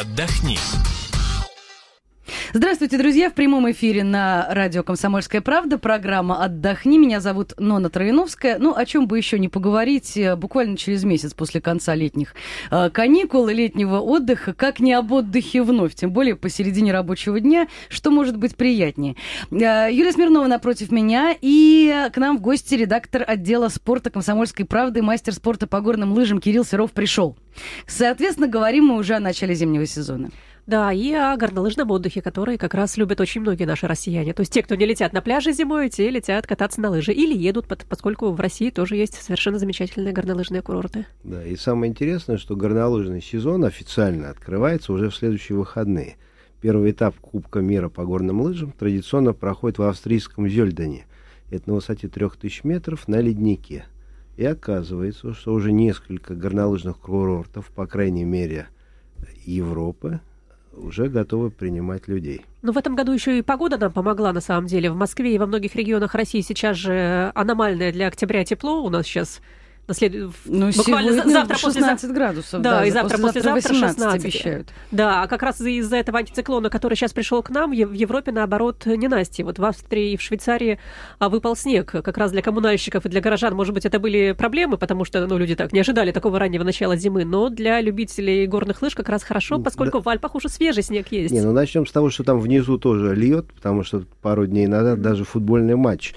Отдохни. Здравствуйте, друзья! В прямом эфире на радио «Комсомольская правда» программа «Отдохни». Меня зовут Нона Троиновская. Ну, о чем бы еще не поговорить э, буквально через месяц после конца летних э, каникул и летнего отдыха, как не об отдыхе вновь, тем более посередине рабочего дня, что может быть приятнее. Э, Юлия Смирнова напротив меня и к нам в гости редактор отдела спорта «Комсомольской правды», мастер спорта по горным лыжам Кирилл Серов пришел. Соответственно, говорим мы уже о начале зимнего сезона. Да, и о горнолыжном отдыхе, который как раз любят очень многие наши россияне. То есть те, кто не летят на пляже зимой, те летят кататься на лыжи или едут, поскольку в России тоже есть совершенно замечательные горнолыжные курорты. Да, и самое интересное, что горнолыжный сезон официально открывается уже в следующие выходные. Первый этап Кубка мира по горным лыжам традиционно проходит в австрийском Зельдене. Это на высоте 3000 метров на леднике. И оказывается, что уже несколько горнолыжных курортов, по крайней мере, Европы, уже готовы принимать людей. Но в этом году еще и погода нам помогла, на самом деле. В Москве и во многих регионах России сейчас же аномальное для октября тепло. У нас сейчас на след... ну, буквально сегодня завтра 16 после... градусов. Да, да и завтра послезавтра 16 обещают. Да, а как раз из-за этого антициклона, который сейчас пришел к нам, в Европе, наоборот, не Насти. Вот в Австрии и в Швейцарии а, выпал снег. Как раз для коммунальщиков и для горожан, может быть, это были проблемы, потому что ну, люди так не ожидали такого раннего начала зимы. Но для любителей горных лыж как раз хорошо, поскольку да. в Альпах уже свежий снег есть. Не, ну начнем с того, что там внизу тоже льет, потому что пару дней назад даже футбольный матч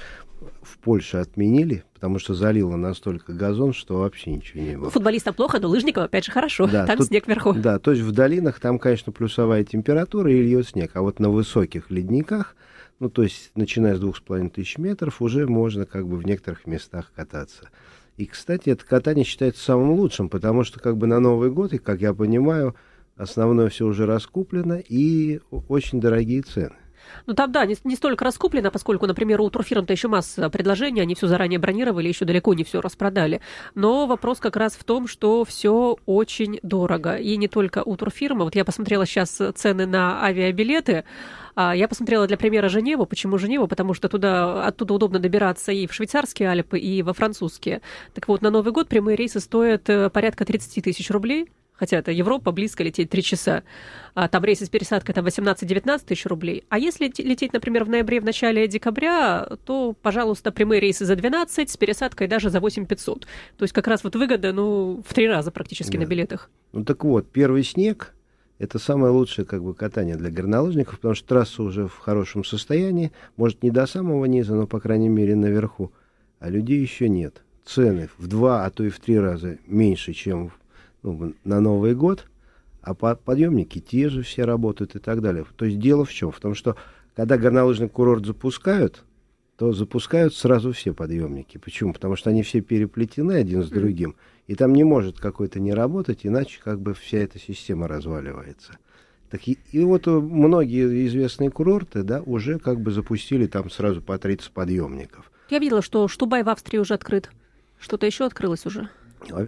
в Польше отменили, потому что залило настолько газон, что вообще ничего не было. Футболистам плохо, но лыжникам, опять же, хорошо. Да, там тут, снег вверху. Да, то есть в долинах там, конечно, плюсовая температура и льет снег. А вот на высоких ледниках, ну, то есть начиная с двух с половиной тысяч метров, уже можно как бы в некоторых местах кататься. И, кстати, это катание считается самым лучшим, потому что как бы на Новый год, и, как я понимаю, основное все уже раскуплено и очень дорогие цены. Ну там, да, не, не столько раскуплено, поскольку, например, у турфирм-то еще масса предложений, они все заранее бронировали, еще далеко не все распродали. Но вопрос как раз в том, что все очень дорого. И не только у турфирмы. Вот я посмотрела сейчас цены на авиабилеты. А, я посмотрела для примера Женеву. Почему Женеву? Потому что туда, оттуда удобно добираться и в швейцарские Альпы, и во французские. Так вот, на Новый год прямые рейсы стоят э, порядка 30 тысяч рублей хотя это Европа, близко лететь 3 часа. А там рейсы с пересадкой там 18-19 тысяч рублей. А если лететь, например, в ноябре, в начале декабря, то, пожалуйста, прямые рейсы за 12, с пересадкой даже за 8 500. То есть как раз вот выгода, ну, в три раза практически да. на билетах. Ну так вот, первый снег – это самое лучшее как бы катание для горнолыжников, потому что трасса уже в хорошем состоянии, может, не до самого низа, но, по крайней мере, наверху, а людей еще нет. Цены в два, а то и в три раза меньше, чем ну, на Новый год, а подъемники те же все работают и так далее. То есть дело в чем? В том, что когда горнолыжный курорт запускают, то запускают сразу все подъемники. Почему? Потому что они все переплетены один с другим, и там не может какой-то не работать, иначе как бы вся эта система разваливается. Так и, и вот многие известные курорты, да, уже как бы запустили там сразу по 30 подъемников. Я видела, что Штубай в Австрии уже открыт. Что-то еще открылось уже.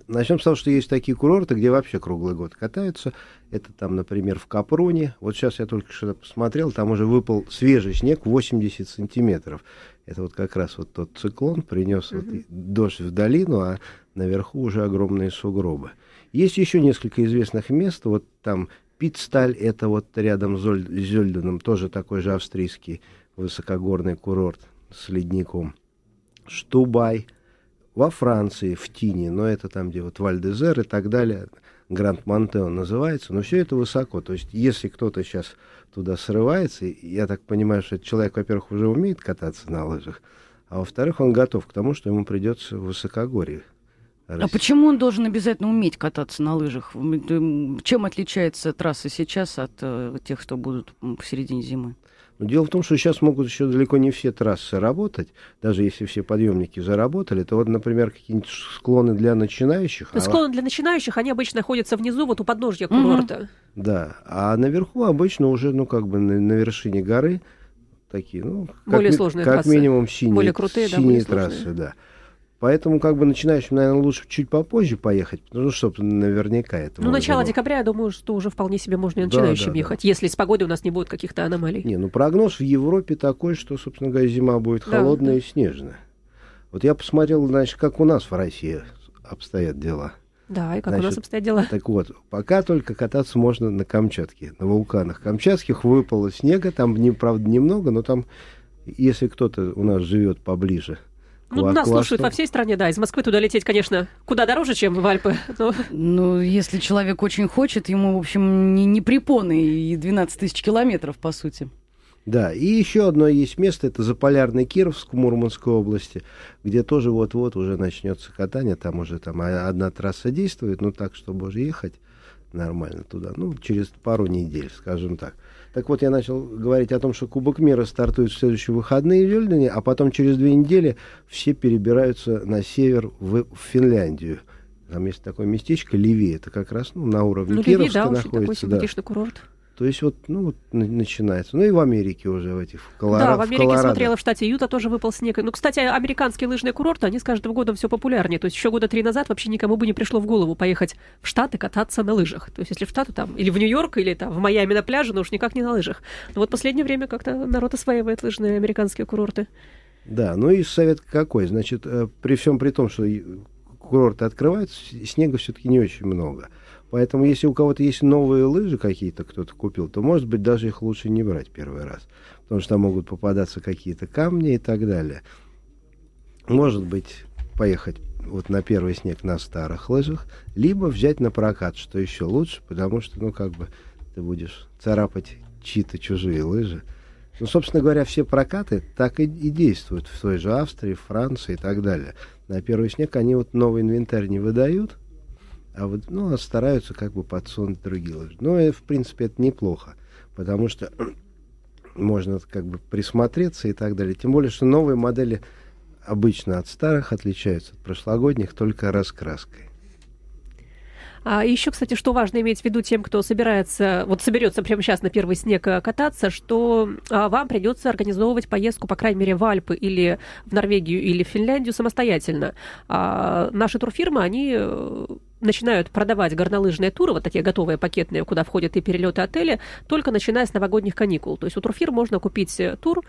Начнем с того, что есть такие курорты, где вообще круглый год катаются. Это там, например, в Капроне. Вот сейчас я только что посмотрел, там уже выпал свежий снег 80 сантиметров. Это вот как раз вот тот циклон принес mm-hmm. вот дождь в долину, а наверху уже огромные сугробы. Есть еще несколько известных мест. Вот там Питсталь, это вот рядом с Зольденом, тоже такой же австрийский высокогорный курорт с ледником. Штубай – во Франции, в Тине, но это там, где вот Вальдезер и так далее, Гранд Монтео называется, но все это высоко. То есть, если кто-то сейчас туда срывается, я так понимаю, что этот человек, во-первых, уже умеет кататься на лыжах, а во-вторых, он готов к тому, что ему придется в высокогорье. А почему он должен обязательно уметь кататься на лыжах? Чем отличается трасса сейчас от э, тех, что будут в середине зимы? Но дело в том, что сейчас могут еще далеко не все трассы работать, даже если все подъемники заработали, то вот, например, какие-нибудь склоны для начинающих. А склоны для начинающих, они обычно находятся внизу, вот у подножья курорта. Угу. Да, а наверху обычно уже, ну, как бы на, на вершине горы такие, ну, как, более сложные как трассы. минимум синие, более крутые, синие да, более трассы, сложные. да. Поэтому, как бы, начинающим, наверное, лучше чуть попозже поехать, ну, чтобы наверняка это... Ну, начало декабря, я думаю, что уже вполне себе можно и начинающим да, да, ехать, да. если с погодой у нас не будет каких-то аномалий. Не, ну, прогноз в Европе такой, что, собственно говоря, зима будет да, холодная да. и снежная. Вот я посмотрел, значит, как у нас в России обстоят дела. Да, и как Значит, у нас обстоят дела? Так вот, пока только кататься можно на Камчатке, на вулканах. Камчатских выпало снега, там, не, правда, немного, но там, если кто-то у нас живет поближе ну, нас слушают во всей стране, да. Из Москвы туда лететь, конечно, куда дороже, чем в Альпы. Но... Ну, если человек очень хочет, ему, в общем, не, не препоны и 12 тысяч километров, по сути. Да, и еще одно есть место, это Заполярный Кировск в Мурманской области, где тоже вот-вот уже начнется катание, там уже там одна трасса действует, ну так, чтобы уже ехать нормально туда, ну, через пару недель, скажем так. Так вот, я начал говорить о том, что Кубок мира стартует в следующие выходные в Вельдене, а потом через две недели все перебираются на север в, в Финляндию. Там есть такое местечко Ливи, это как раз ну, на уровне ну, Кировска Ливи, да, находится. Такой да. курорт. То есть вот, ну, вот начинается. Ну и в Америке уже, в этих, в Колорадо. Да, в Америке в смотрела, в штате Юта тоже выпал снег. Ну, кстати, американские лыжные курорты, они с каждым годом все популярнее. То есть еще года три назад вообще никому бы не пришло в голову поехать в Штаты кататься на лыжах. То есть если в Штаты там, или в Нью-Йорк, или там в Майами на пляже, но уж никак не на лыжах. Но вот последнее время как-то народ осваивает лыжные американские курорты. Да, ну и совет какой? Значит, э, при всем при том, что курорты открываются, снега все-таки не очень много. Поэтому, если у кого-то есть новые лыжи какие-то, кто-то купил, то, может быть, даже их лучше не брать первый раз. Потому что там могут попадаться какие-то камни и так далее. Может быть, поехать вот на первый снег на старых лыжах, либо взять на прокат, что еще лучше, потому что, ну, как бы, ты будешь царапать чьи-то чужие лыжи. Ну, собственно говоря, все прокаты так и, и действуют в той же Австрии, Франции и так далее. На первый снег они вот новый инвентарь не выдают, а вот, ну, а стараются как бы подсунуть другие лыжи. Но, и, в принципе, это неплохо, потому что можно как бы присмотреться и так далее. Тем более, что новые модели обычно от старых отличаются от прошлогодних только раскраской. А еще, кстати, что важно иметь в виду тем, кто собирается, вот соберется прямо сейчас на первый снег э, кататься, что а, вам придется организовывать поездку, по крайней мере, в Альпы или в Норвегию или в Финляндию самостоятельно. А, наши турфирмы, они э, начинают продавать горнолыжные туры, вот такие готовые пакетные, куда входят и перелеты отели, только начиная с новогодних каникул. То есть у турфирм можно купить э, тур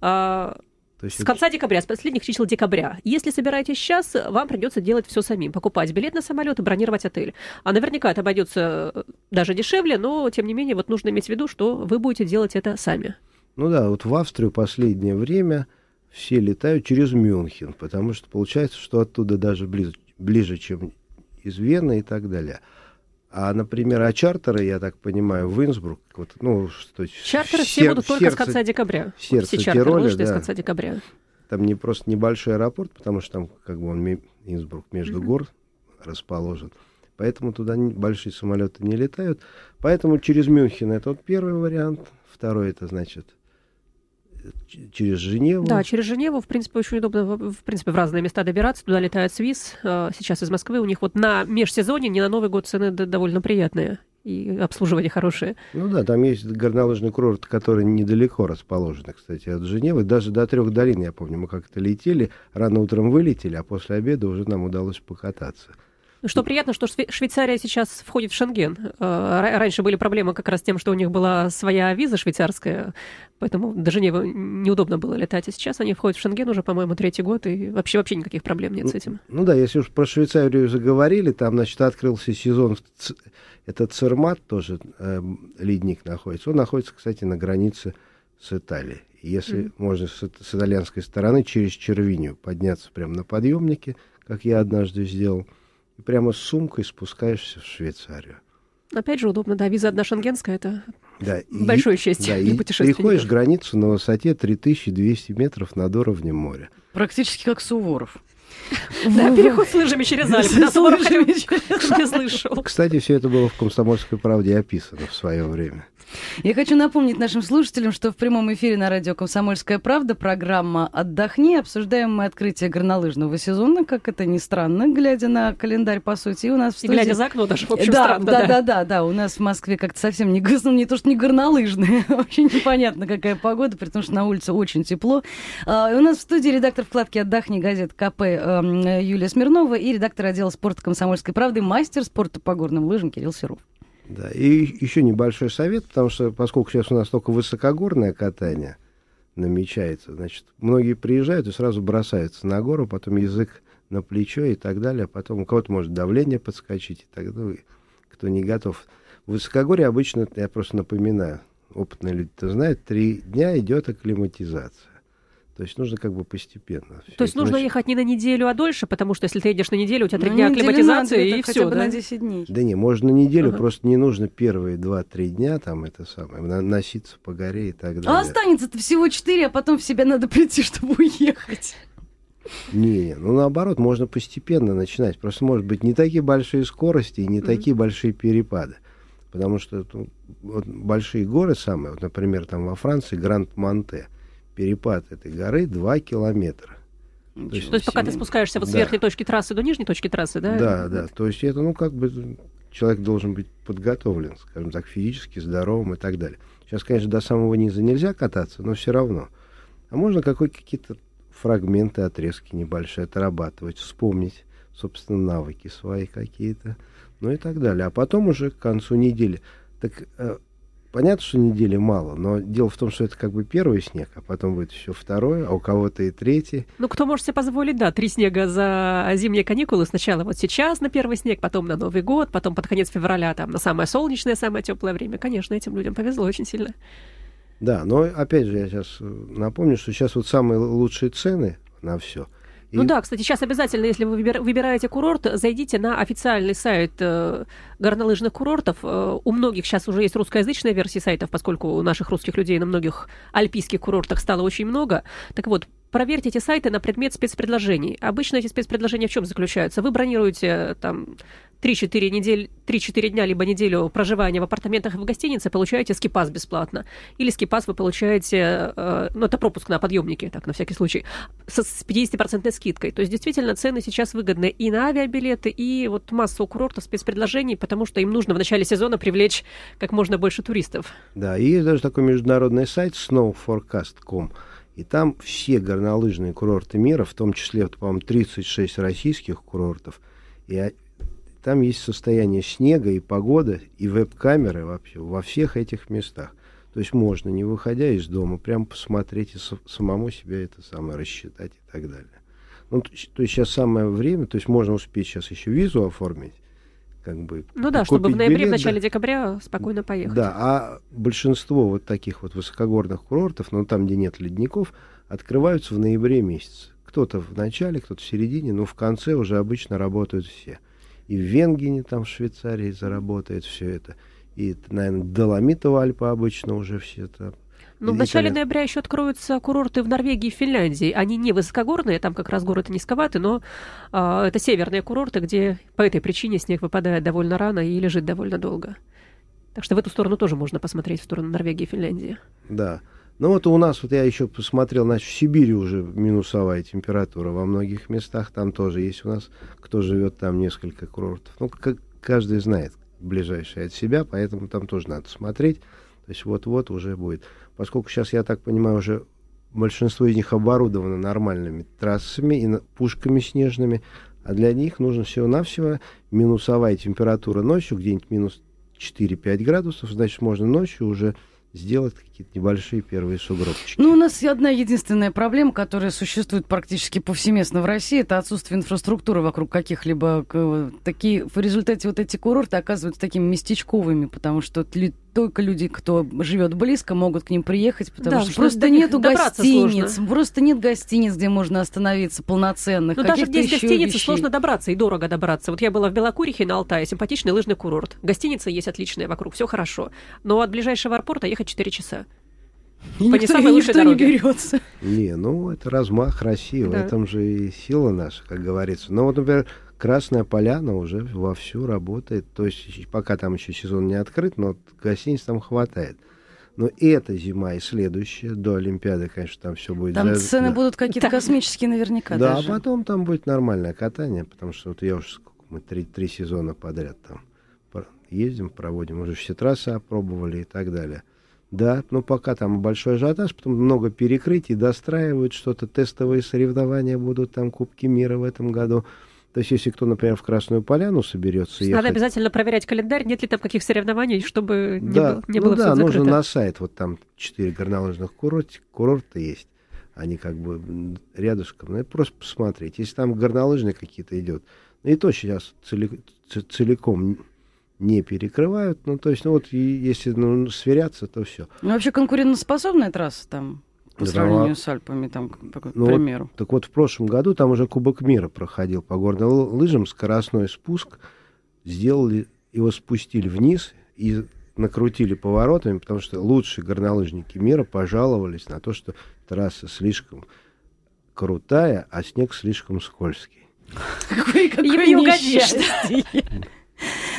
а, то есть с конца декабря, с последних чисел декабря. Если собираетесь сейчас, вам придется делать все самим. Покупать билет на самолет и бронировать отель. А наверняка это обойдется э, даже дешевле, но тем не менее вот нужно иметь в виду, что вы будете делать это сами. Ну да, вот в Австрию последнее время все летают через Мюнхен, потому что получается, что оттуда даже ближе, ближе чем из Вены и так далее. А, например, а чартеры, я так понимаю, в Инсбрук, вот, ну, что Чартеры сер- все будут только сердце, с конца декабря. Сердце все чартеры Тироля, да. с конца декабря. Там не просто небольшой аэропорт, потому что там как бы он Инсбрук между mm-hmm. гор расположен. Поэтому туда не, большие самолеты не летают. Поэтому через Мюнхен это вот первый вариант. Второй это значит через Женеву. Да, через Женеву, в принципе, очень удобно, в принципе, в разные места добираться. Туда летает Свис, э, сейчас из Москвы. У них вот на межсезонье, не на Новый год цены довольно приятные и обслуживание хорошее. Ну да, там есть горнолыжный курорт, который недалеко расположен, кстати, от Женевы. Даже до трех долин, я помню, мы как-то летели, рано утром вылетели, а после обеда уже нам удалось покататься. Что приятно, что Швейцария сейчас входит в Шенген. Э, раньше были проблемы как раз с тем, что у них была своя виза швейцарская, поэтому до Женевы неудобно было летать. А сейчас они входят в Шенген уже, по-моему, третий год, и вообще вообще никаких проблем нет ну, с этим. Ну да, если уж про Швейцарию заговорили, там, значит, открылся сезон, это Цермат тоже э, ледник находится. Он находится, кстати, на границе с Италией. Если mm-hmm. можно с, с итальянской стороны через Червинию подняться прямо на подъемнике, как я однажды сделал, и прямо с сумкой спускаешься в Швейцарию. Опять же, удобно, да, виза одна шенгенская, это да, большое и, счастье да, для путешественников. Переходишь границу на высоте 3200 метров над уровнем моря. Практически как Суворов. Да, переход с лыжами через Альпы. С лыжами. Кстати, все это было в «Комсомольской правде» описано в свое время. Я хочу напомнить нашим слушателям, что в прямом эфире на радио «Комсомольская правда» программа «Отдохни». Обсуждаем мы открытие горнолыжного сезона, как это ни странно, глядя на календарь, по сути. И у нас в студии... И глядя за окно даже, в общем, да, странно. Да, да, да, да, да. У нас в Москве как-то совсем не, ну, не то, что не горнолыжные, вообще непонятно, какая погода, при том, что на улице очень тепло. А, у нас в студии редактор вкладки «Отдохни» газет КП эм, Юлия Смирнова и редактор отдела спорта «Комсомольской правды», мастер спорта по горным лыжам Кирилл Серов. Да, и еще небольшой совет, потому что поскольку сейчас у нас только высокогорное катание намечается, значит, многие приезжают и сразу бросаются на гору, потом язык на плечо и так далее. Потом у кого-то может давление подскочить и так далее, кто не готов. В высокогорье обычно, я просто напоминаю, опытные люди-то знают, три дня идет акклиматизация. То есть нужно как бы постепенно. То есть нужно ехать не на неделю, а дольше, потому что если ты едешь на неделю, у тебя три дня акклиматизации и все, хотя бы да? на 10 дней. Да не, можно на неделю, ага. просто не нужно первые 2-3 дня там это самое, носиться по горе и так далее. А останется-то всего 4, а потом в себя надо прийти, чтобы уехать. Не, ну наоборот, можно постепенно начинать. Просто может быть не такие большие скорости и не mm-hmm. такие большие перепады. Потому что ну, вот большие горы самые, вот, например, там во Франции Гранд-Монте – перепад этой горы 2 километра. То есть, то есть пока ты спускаешься вот с верхней точки трассы до нижней точки трассы, да? Да, да. То есть это, ну, как бы человек должен быть подготовлен, скажем так, физически, здоровым и так далее. Сейчас, конечно, до самого низа нельзя кататься, но все равно. А можно какие-то фрагменты, отрезки небольшие отрабатывать, вспомнить, собственно, навыки свои какие-то, ну и так далее. А потом уже к концу недели. Так э, Понятно, что недели мало, но дело в том, что это как бы первый снег, а потом будет еще второй, а у кого-то и третий. Ну, кто может себе позволить, да, три снега за зимние каникулы. Сначала вот сейчас на первый снег, потом на Новый год, потом под конец февраля, там, на самое солнечное, самое теплое время. Конечно, этим людям повезло очень сильно. Да, но опять же, я сейчас напомню, что сейчас вот самые лучшие цены на все – ну да, кстати, сейчас обязательно, если вы выбираете курорт, зайдите на официальный сайт э, горнолыжных курортов. Э, у многих сейчас уже есть русскоязычная версия сайтов, поскольку у наших русских людей на многих альпийских курортах стало очень много. Так вот, проверьте эти сайты на предмет спецпредложений. Обычно эти спецпредложения в чем заключаются? Вы бронируете там 3-4, недель, 3-4 дня, либо неделю проживания в апартаментах и в гостинице, получаете скипас бесплатно. Или скипас вы получаете, э, ну, это пропуск на подъемнике, так, на всякий случай, с, с 50% скидкой. То есть, действительно, цены сейчас выгодны и на авиабилеты, и вот масса у курортов спецпредложений, потому что им нужно в начале сезона привлечь как можно больше туристов. Да, и есть даже такой международный сайт snowforecast.com, и там все горнолыжные курорты мира, в том числе, по-моему, 36 российских курортов, и там есть состояние снега и погода, и веб-камеры вообще во всех этих местах. То есть можно, не выходя из дома, прям посмотреть и самому себя это самое рассчитать и так далее. Ну, то есть сейчас самое время, то есть можно успеть сейчас еще визу оформить, как бы. Ну да, чтобы в ноябре, билет, в начале да. декабря спокойно поехать. Да, а большинство вот таких вот высокогорных курортов, ну там, где нет ледников, открываются в ноябре месяце. Кто-то в начале, кто-то в середине, но в конце уже обычно работают все и в Венгене, там в Швейцарии заработает все это. И, наверное, Доломитово Альпы обычно уже все это но в начале ноября еще откроются курорты в Норвегии и Финляндии. Они не высокогорные, там как раз город низковатый, но а, это северные курорты, где по этой причине снег выпадает довольно рано и лежит довольно долго. Так что в эту сторону тоже можно посмотреть, в сторону Норвегии и Финляндии. Да. Ну вот у нас, вот я еще посмотрел, значит, в Сибири уже минусовая температура во многих местах, там тоже есть у нас, кто живет там несколько курортов. Ну, как каждый знает ближайший от себя, поэтому там тоже надо смотреть. То есть вот-вот уже будет. Поскольку сейчас, я так понимаю, уже большинство из них оборудовано нормальными трассами и пушками снежными, а для них нужно всего-навсего минусовая температура ночью, где-нибудь минус 4-5 градусов, значит, можно ночью уже сделать какие-то небольшие первые сугробчики. Ну, у нас одна единственная проблема, которая существует практически повсеместно в России, это отсутствие инфраструктуры вокруг каких-либо такие в результате вот эти курорты оказываются такими местечковыми, потому что только люди, кто живет близко, могут к ним приехать, потому да, что, что просто нету гостиниц, сложно. просто нет гостиниц, где можно остановиться полноценных. Ну даже где есть гостиницы, вещей. сложно добраться и дорого добраться. Вот я была в Белокурихе на Алтае, симпатичный лыжный курорт. Гостиница есть отличная вокруг, все хорошо. Но от ближайшего аэропорта ехать 4 часа. И по не самой лучшей дороге. не берется. Не, ну это размах России, да. в этом же и сила наша, как говорится. Но вот, например, Красная Поляна уже вовсю работает. То есть пока там еще сезон не открыт, но гостиниц там хватает. Но и эта зима, и следующая, до Олимпиады, конечно, там все будет... Там за... цены да. будут какие-то космические наверняка Да, даже. а потом там будет нормальное катание, потому что вот я уже сколько мы три, три сезона подряд там ездим, проводим, уже все трассы опробовали и так далее. Да, но пока там большой ажиотаж, потом много перекрытий, достраивают что-то, тестовые соревнования будут, там Кубки мира в этом году. То есть, если кто, например, в Красную Поляну соберется ехать... Надо обязательно проверять календарь, нет ли там каких соревнований, чтобы да, не было, не было ну, да, нужно на сайт, вот там четыре горнолыжных курорта, курорта есть. они как бы рядышком. Надо просто посмотреть. Если там горнолыжные какие-то идет, ну и то сейчас целиком не перекрывают. Ну, то есть, ну вот, если ну, сверяться, то все. Ну, вообще конкурентоспособная трасса там? По да, сравнению с Альпами, там, к, к ну, примеру. Вот, так вот, в прошлом году там уже Кубок мира проходил по горным лыжам, скоростной спуск. Сделали, его спустили вниз и накрутили поворотами, потому что лучшие горнолыжники мира пожаловались на то, что трасса слишком крутая, а снег слишком скользкий. Какое, какое несчастье.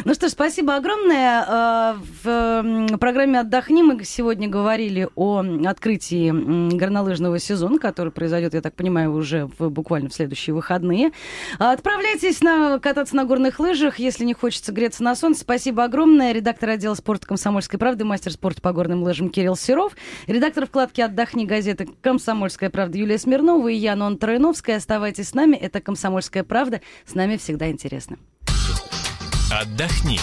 Ну что ж, спасибо огромное. Э, в программе «Отдохни» мы сегодня говорили о открытии горнолыжного сезона, который произойдет, я так понимаю, уже в, буквально в следующие выходные. Отправляйтесь на, кататься на горных лыжах, если не хочется греться на солнце. Спасибо огромное. Редактор отдела спорта «Комсомольской правды», мастер спорта по горным лыжам Кирилл Серов, редактор вкладки «Отдохни» газеты «Комсомольская правда» Юлия Смирнова и я, Нон Троиновская. Оставайтесь с нами. Это «Комсомольская правда». С нами всегда интересно. Отдохни.